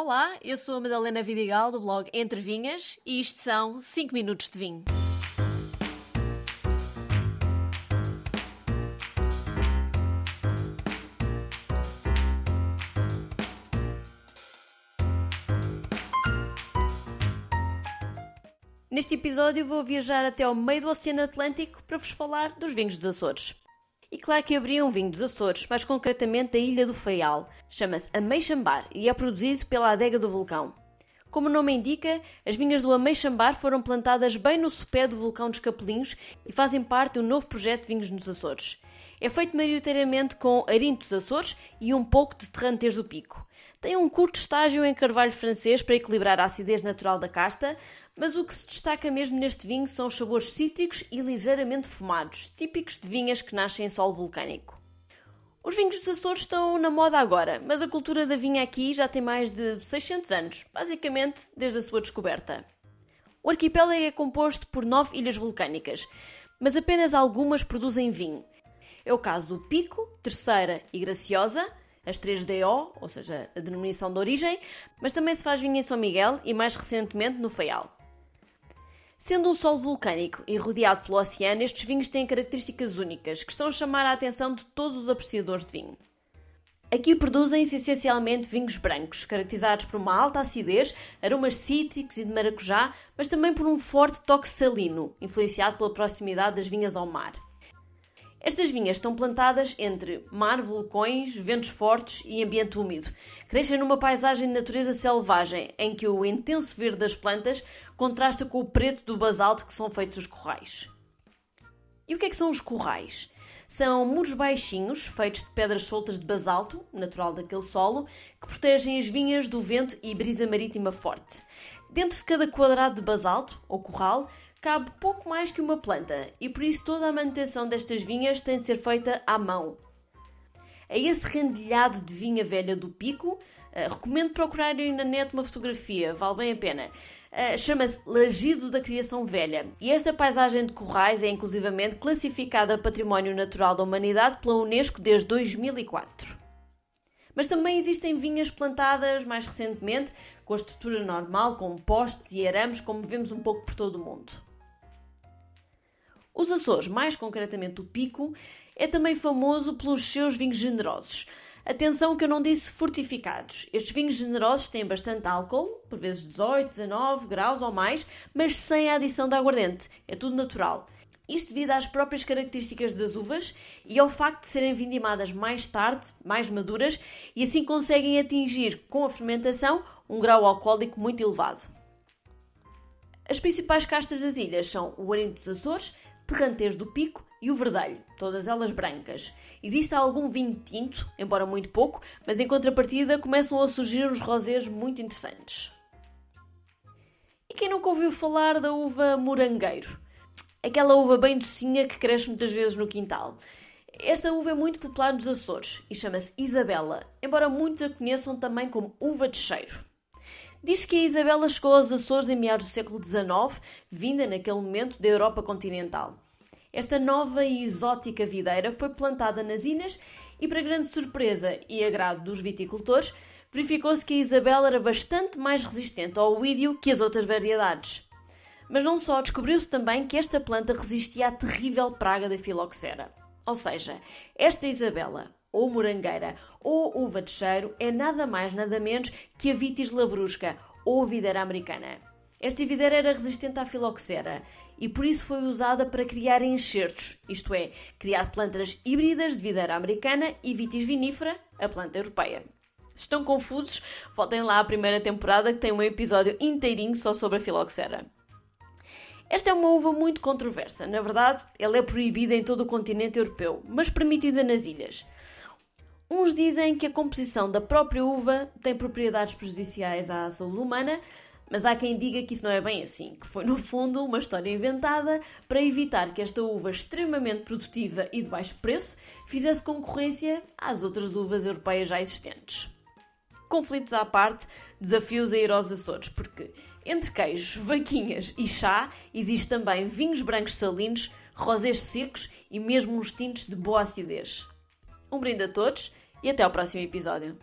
Olá, eu sou a Madalena Vidigal do blog Entre Vinhas e isto são 5 minutos de vinho. Neste episódio vou viajar até ao meio do Oceano Atlântico para vos falar dos vinhos dos Açores. E claro que abri um vinho dos Açores, mais concretamente da Ilha do Faial. Chama-se Ameixambar e é produzido pela adega do vulcão. Como o nome indica, as vinhas do Ameixambar foram plantadas bem no sopé do vulcão dos Capelinhos e fazem parte um novo projeto de vinhos nos Açores. É feito maioritariamente com arinto dos Açores e um pouco de terrantez do pico. Tem um curto estágio em carvalho francês para equilibrar a acidez natural da casta, mas o que se destaca mesmo neste vinho são os sabores cítricos e ligeiramente fumados, típicos de vinhas que nascem em solo vulcânico. Os vinhos dos Açores estão na moda agora, mas a cultura da vinha aqui já tem mais de 600 anos, basicamente desde a sua descoberta. O arquipélago é composto por nove ilhas vulcânicas, mas apenas algumas produzem vinho. É o caso do Pico, Terceira e Graciosa, as 3DO, ou seja, a denominação de origem, mas também se faz vinho em São Miguel e mais recentemente no Faial. Sendo um solo vulcânico e rodeado pelo oceano, estes vinhos têm características únicas que estão a chamar a atenção de todos os apreciadores de vinho. Aqui produzem-se essencialmente vinhos brancos, caracterizados por uma alta acidez, aromas cítricos e de maracujá, mas também por um forte toque salino, influenciado pela proximidade das vinhas ao mar. Estas vinhas estão plantadas entre mar, vulcões, ventos fortes e ambiente úmido. Crescem numa paisagem de natureza selvagem, em que o intenso verde das plantas contrasta com o preto do basalto que são feitos os corrais. E o que é que são os corrais? São muros baixinhos, feitos de pedras soltas de basalto, natural daquele solo, que protegem as vinhas do vento e brisa marítima forte. Dentro de cada quadrado de basalto, ou corral, cabe pouco mais que uma planta e por isso toda a manutenção destas vinhas tem de ser feita à mão. A esse rendilhado de vinha velha do Pico, uh, recomendo procurarem na net uma fotografia, vale bem a pena. Uh, Chama-se Lagido da Criação Velha e esta paisagem de corrais é inclusivamente classificada Património Natural da Humanidade pela Unesco desde 2004. Mas também existem vinhas plantadas mais recentemente com a estrutura normal, com postes e arames, como vemos um pouco por todo o mundo. Os Açores, mais concretamente o Pico, é também famoso pelos seus vinhos generosos. Atenção que eu não disse fortificados. Estes vinhos generosos têm bastante álcool, por vezes 18, 19 graus ou mais, mas sem a adição de aguardente. É tudo natural. Isto devido às próprias características das uvas e ao facto de serem vindimadas mais tarde, mais maduras, e assim conseguem atingir, com a fermentação, um grau alcoólico muito elevado. As principais castas das ilhas são o Arinto dos Açores, Terrantez do Pico e o Verdelho, todas elas brancas. Existe algum vinho tinto, embora muito pouco, mas em contrapartida começam a surgir os rosés muito interessantes. E quem nunca ouviu falar da uva morangueiro? Aquela uva bem docinha que cresce muitas vezes no quintal. Esta uva é muito popular nos Açores e chama-se Isabela, embora muitos a conheçam também como uva de cheiro. Diz que a Isabela chegou aos Açores em meados do século XIX, vinda naquele momento da Europa continental. Esta nova e exótica videira foi plantada nas ilhas e, para grande surpresa e agrado dos viticultores, verificou-se que a Isabela era bastante mais resistente ao ídio que as outras variedades. Mas não só, descobriu-se também que esta planta resistia à terrível praga da filoxera. Ou seja, esta Isabela, ou morangueira, ou uva de cheiro é nada mais nada menos que a vitis labrusca, ou videira americana. Esta videira era resistente à filoxera e por isso foi usada para criar enxertos, isto é, criar plantas híbridas de videira americana e vitis vinífera, a planta europeia. Se estão confusos, voltem lá à primeira temporada que tem um episódio inteirinho só sobre a filoxera. Esta é uma uva muito controversa. Na verdade, ela é proibida em todo o continente europeu, mas permitida nas ilhas. Uns dizem que a composição da própria uva tem propriedades prejudiciais à saúde humana, mas há quem diga que isso não é bem assim, que foi no fundo uma história inventada para evitar que esta uva extremamente produtiva e de baixo preço fizesse concorrência às outras uvas europeias já existentes. Conflitos à parte, desafios a ir aos Açores, porque entre queijos, vaquinhas e chá, existe também vinhos brancos salinos, rosés secos e mesmo uns tintos de boa acidez. Um brinde a todos e até ao próximo episódio.